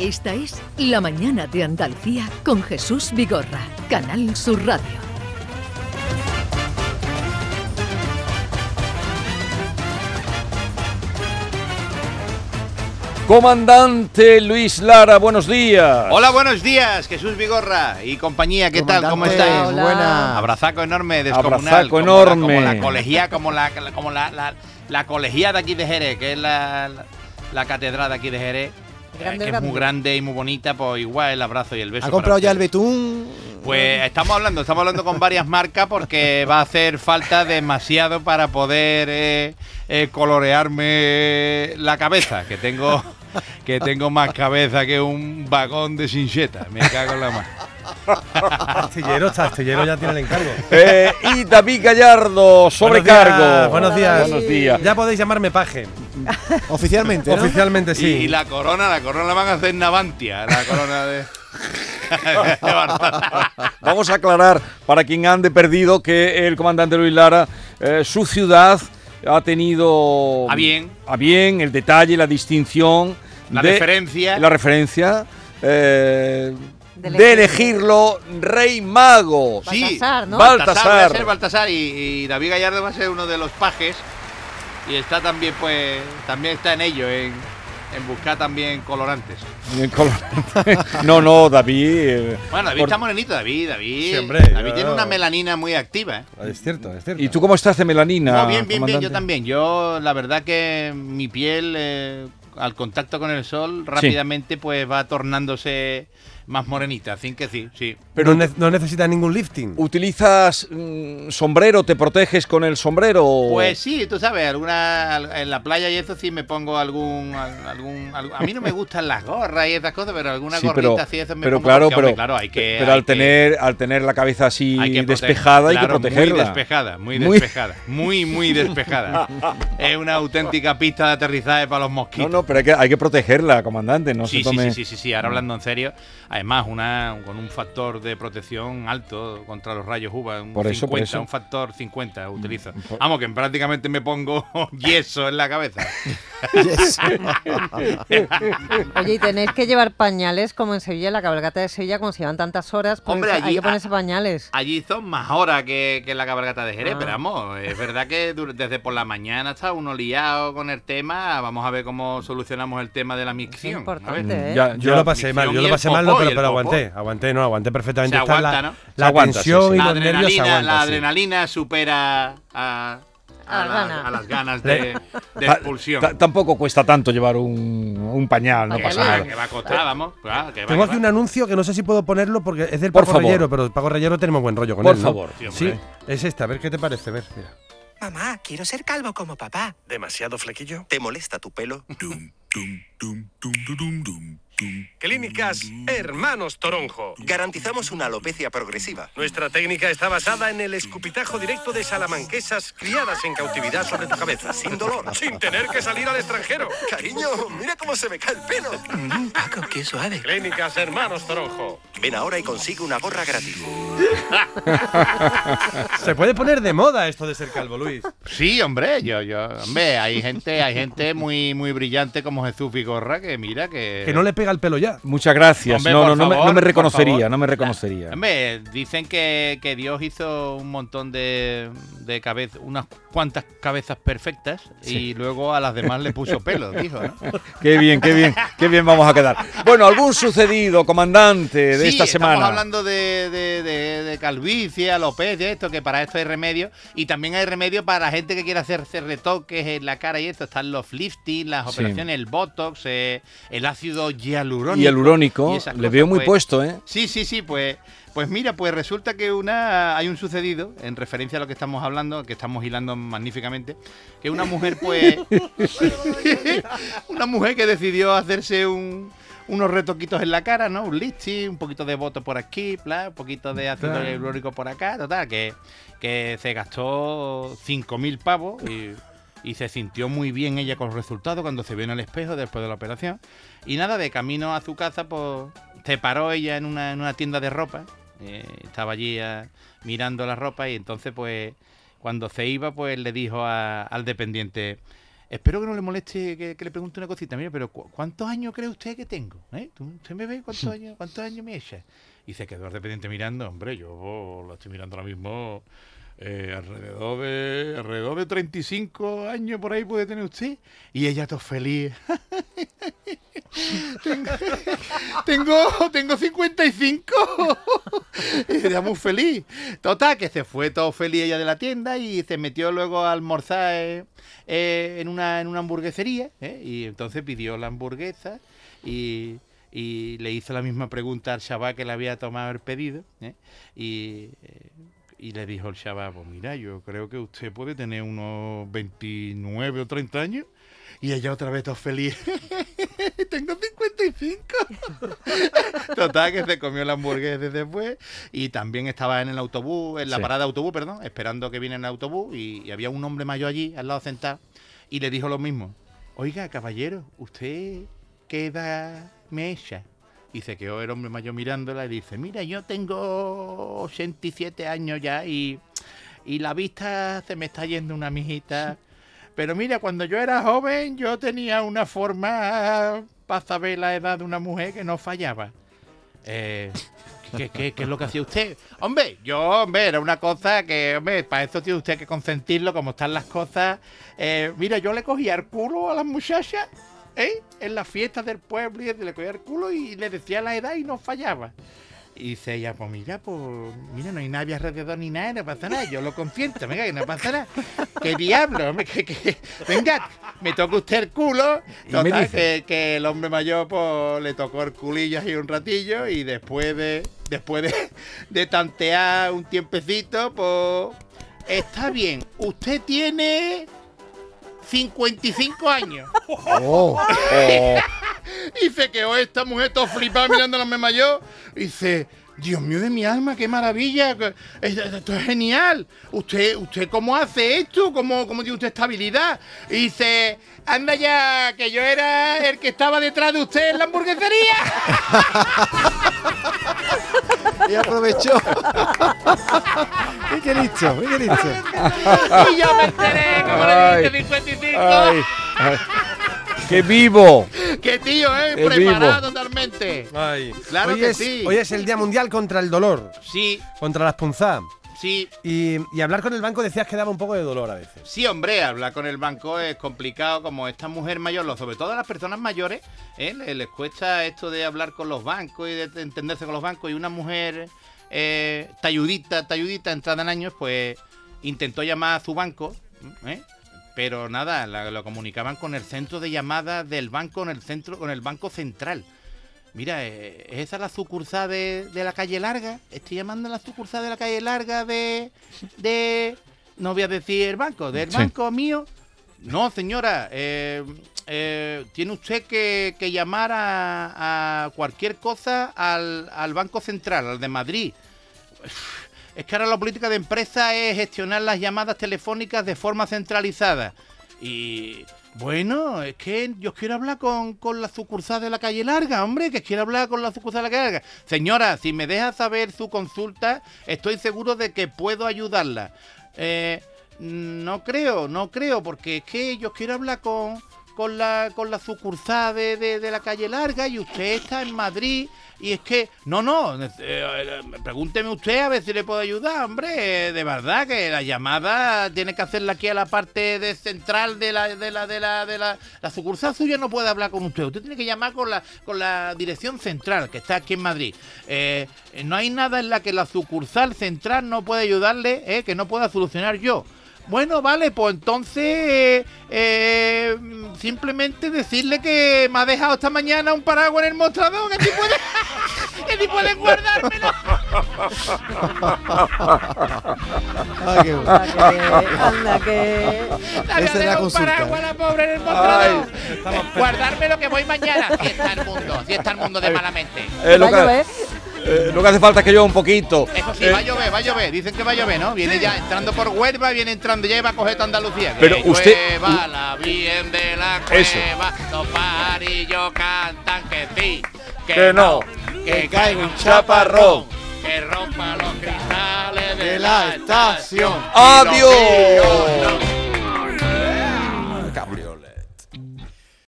Esta es La Mañana de Andalucía con Jesús Vigorra, Canal Sur Radio. Comandante Luis Lara, buenos días. Hola, buenos días, Jesús Vigorra y compañía, ¿qué tal? ¿Cómo estáis? buena. Abrazaco enorme, descomunal. Abrazaco como enorme. La, como la colegía, como la, como la, la, la colegiada aquí de Jerez, que es la, la, la catedral de aquí de Jerez. Grande, que es muy grande y muy bonita, pues igual el abrazo y el beso. ¿Ha comprado ya el betún? Pues estamos hablando, estamos hablando con varias marcas porque va a hacer falta demasiado para poder eh, eh, colorearme la cabeza, que tengo que tengo más cabeza que un vagón de sincheta. Me cago en la mano. Astillero, Astillero ya tiene el encargo. Eh, y David Gallardo, sobrecargo. Buenos días, buenos días. Buenos días. Ya podéis llamarme paje. Oficialmente, ¿no? Oficialmente sí. Y la corona, la corona la van a hacer Navantia, la corona de. Vamos a aclarar para quien ande perdido que el comandante Luis Lara, eh, su ciudad ha tenido A bien. a bien el detalle, la distinción, La de- referencia. la referencia eh, De de, elegir. elegirlo rey mago. Sí, Baltasar, ¿no? Baltasar. va a ser Baltasar y, y David Gallardo va a ser uno de los pajes y está también pues también está en ello en, en buscar también colorantes. No, no, David. eh, Bueno, David por- está morenito, David, David. Sí, hombre, David yo- tiene una melanina muy activa. ¿eh? Es cierto, es cierto. ¿Y tú cómo estás de melanina? No, bien, bien, bien, yo también. Yo, la verdad que mi piel, eh, al contacto con el sol, rápidamente pues va tornándose más morenita, así que sí, sí. Pero no, ne- no necesita ningún lifting. ¿Utilizas mm, sombrero? ¿Te proteges con el sombrero? Pues sí, tú sabes, alguna al- en la playa y eso sí me pongo algún, al- algún, algún- a mí no me gustan las gorras y esas cosas, pero alguna Sí, gorrita pero, así eso me pero pongo claro, porque, hombre, pero, claro, hay que pero hay al que- tener al tener la cabeza así hay que prote- despejada hay que claro, protegerla. Muy despejada, muy despejada, muy, muy despejada. es una auténtica pista de aterrizaje para los No, mosquitos. no, pero hay que, hay que protegerla, comandante. No sí, se tome. sí, sí, sí, sí, ahora hablando en serio, además una con un factor de protección alto contra los rayos UVA, un Por eso, 50, por eso. Mm, un factor 50 utilizo. por- Vamos, que prácticamente me pongo yeso en la cabeza. Oye, y tenéis que llevar pañales como en Sevilla, en la cabalgata de Sevilla, como se llevan tantas horas. pues Hombre, hay allí- que ponerse pañales. Allí son más horas que, que en la cabalgata de Jerez, Ah. pero vamos, es verdad que desde por la mañana está uno liado con el tema. Vamos a ver cómo solucionamos el tema de la Es micción. Ver. importante, ¿eh? Ya- Yo lo pasé mal, yo lo pasé mal, pero, aguanté, aguanté, no, aguanté perfectamente. Se Está aguanta, la, ¿no? la Se aguanta, tensión sí, sí. y La los nervios se adrenalina, la sí. adrenalina supera a, las la- ganas. a las ganas de, de expulsión. ta- tampoco cuesta tanto llevar un, un pañal, no pasa nada. que va a costar, vamos. claro, que va, Tengo que aquí un anuncio que no sé si puedo ponerlo porque es del Por Paco favor. Reyero, pero el Paco Reyero tenemos buen rollo con Por él. ¿no? favor. Sí, Sí, hombre. es esta, a ver qué te parece, a ver, mira. Mamá, quiero ser calvo como papá. ¿Demasiado flequillo? ¿Te molesta tu pelo? Clínicas Hermanos Toronjo. Garantizamos una alopecia progresiva. Nuestra técnica está basada en el escupitajo directo de salamanquesas criadas en cautividad sobre tu cabeza. Sin dolor. Sin tener que salir al extranjero. Cariño, mira cómo se me cae el pelo. Paco, qué suave. Clínicas Hermanos Toronjo. Ven ahora y consigue una gorra gratis. Se puede poner de moda esto de ser calvo, Luis. Sí, hombre, yo, yo, hombre, hay gente, hay gente muy, muy brillante como Jesús Vigorra que mira que. Que no le pega el pelo ya. Muchas gracias. Hombre, no, me, no reconocería, no me reconocería. Hombre, dicen que, que Dios hizo un montón de, de cabezas, unas cuantas cabezas perfectas y luego a las demás le puso pelo, dijo, ¿no? Qué bien, qué bien, qué bien vamos a quedar. Bueno, algún sucedido, comandante, de Sí, esta semana. Estamos hablando de, de, de- de calvicie, alopecia, esto, que para esto hay remedio. Y también hay remedio para la gente que quiere hacerse retoques en la cara y esto. Están los lifting, las Sí. operaciones, el botox, eh, el ácido Y el urónico, y le veo muy pues, puesto, ¿eh? Sí, sí, sí, pues, pues mira, pues resulta que una hay un sucedido, en referencia a lo que estamos hablando, que estamos hilando magníficamente, que una mujer, pues, una mujer que decidió hacerse un, unos retoquitos en la cara, ¿no? Un lifting, un poquito de voto por aquí, bla, un poquito de ácido Claro. hialurónico por acá, total, que, que se gastó 5.000 pavos y, y se sintió muy bien ella con los resultados cuando se vio en el espejo después de la operación. Y nada, de camino a su casa, pues se paró ella en una, en una tienda de ropa. eh, estaba allí ah, mirando la ropa y entonces, pues, cuando se iba, pues le dijo a- al dependiente, espero que no le moleste que, que le pregunte una cosita. Mire, pero ¿cu- ¿cuántos años cree usted que tengo? ¿Eh? ¿Tú- ¿Usted me ve cuántos años, cuántos años me echa? Y se quedó de repente mirando, hombre, yo lo estoy mirando ahora mismo. Eh, alrededor de alrededor de 35 años por ahí puede tener usted y ella todo feliz tengo, tengo, tengo 55. Y era muy feliz. Total, que se fue todo feliz ella de la tienda y se metió luego a almorzar eh, eh, en, una, en una hamburguesería. ¿eh? Y entonces pidió la hamburguesa y, y le hizo la misma pregunta al chaval que le había tomado el pedido. Y, y le dijo el chaval, pues mira, yo creo que usted puede tener unos 29 o 30 años. Y ella otra vez todo feliz. Tengo 55. Total, que se comió la hamburguesa después. Y también estaba en el autobús, en la Sí. parada de autobús, perdón, esperando que viene el autobús. Y, y había un hombre mayor allí, al lado sentado. Y le dijo lo mismo. Oiga, caballero, ¿usted qué edad me echa? Y se quedó el hombre mayor mirándola y dice, mira, yo tengo 87 años ya y, y la vista se me está yendo una mijita. Pero mira, cuando yo era joven yo tenía una forma para saber la edad de una mujer que no fallaba. Eh, ¿qué, qué, qué es lo que hacía usted? Hombre, yo, hombre, era una cosa que, hombre, para eso tiene usted que consentirlo, como están las cosas. Eh, mira, yo le cogía el culo a las muchachas, ¿eh? En las fiestas del pueblo y le cogía el culo y le decía la edad y no fallaba. Y dice ella, pues mira, pues mira, no hay nadie alrededor ni nada, no pasa nada, yo lo consiento, venga, que no pasa nada. ¿Qué diablo? Hombre, que, que- venga, me toca usted el culo. Total, que, que el hombre mayor pues, le tocó el culillo ahí un ratillo y después de después de, de tantear un tiempecito, pues está bien, usted tiene 55 años. Oh, Y se quedó esta mujer todo flipada mirando a la mamá mayor. Y dice, Dios mío de mi alma, qué maravilla. Esto es genial. ¿Usted, usted cómo hace esto? ¿Cómo, cómo tiene usted esta habilidad? Y dice, anda ya, que yo era el que estaba detrás de usted en la hamburguesería. y aprovechó. y qué listo, y qué listo. y yo me enteré, como Ay. le dije 55. Ay, ay. ¡Qué vivo! Que tío, eh, Qué preparado vivo. totalmente. Ay. Claro hoy que es, sí. Hoy es el Día Mundial contra el Dolor, Sí, contra las punzadas. Sí. Y, y hablar con el banco decías que daba un poco de dolor a veces. Sí, hombre, hablar con el banco es complicado, como esta mujer mayor, sobre todo a las personas mayores, ¿eh? le- les, cuesta esto de hablar con los bancos y de entenderse con los bancos. Y una mujer eh, talludita, talludita, entrada en años, pues intentó llamar a su banco, ¿eh? pero nada, la- lo comunicaban con el centro de llamadas del banco, en el centro, con el banco central. Mira, eh, ¿es esa la sucursal de, de la calle larga? Estoy llamando a la sucursal de la calle larga de. de. No voy a decir el banco, del Sí. banco mío. No, señora, eh, eh, tiene usted que, que llamar a, a cualquier cosa al, al Banco Central, al de Madrid. Es que ahora la política de empresa es gestionar las llamadas telefónicas de forma centralizada. Y bueno, es que yo quiero hablar con, con la sucursal de la calle larga, hombre, que quiero hablar con la sucursal de la calle larga. Señora, si me deja saber su consulta, estoy seguro de que puedo ayudarla. Eh, no creo, no creo, porque es que yo quiero hablar con, con, la, con la sucursal de, de- la calle larga y usted está en Madrid. Y es que, no, no, eh, eh, pregúnteme usted a ver si le puedo ayudar, hombre. de verdad que la llamada tiene que hacerla aquí a la parte de central de la, de la, de la, de la, la sucursal suya no puede hablar con usted. Usted tiene que llamar con la, con la dirección central que está aquí en Madrid. Eh, no hay nada en la que la sucursal central no puede ayudarle, eh, que no pueda solucionar yo. Bueno, vale, pues entonces eh, eh, simplemente decirle que me ha dejado esta mañana un paraguas en el mostrador, que si puede, que si puede guardármelo. Ah, qué bueno. Anda que. Anda que. Esa es la dejado un paraguas la pobre en el mostrador. Guardármelo que voy mañana. Si está el mundo, si está el mundo de malamente. Eh, lo, que, eh, lo que hace falta es que llueva un poquito. Eso sí, Eh, va a llover, va a llover. Dicen que va a llover, ¿no? Viene ya entrando por Huelva, viene entrando ya y va a coger toda Andalucía. Que Pero usted- llueva la bien de la Eso. cueva. Los parillos cantan que sí, que, Que no, que caiga un chaparrón. que rompa los cristales de, De la estación. ¡Adiós!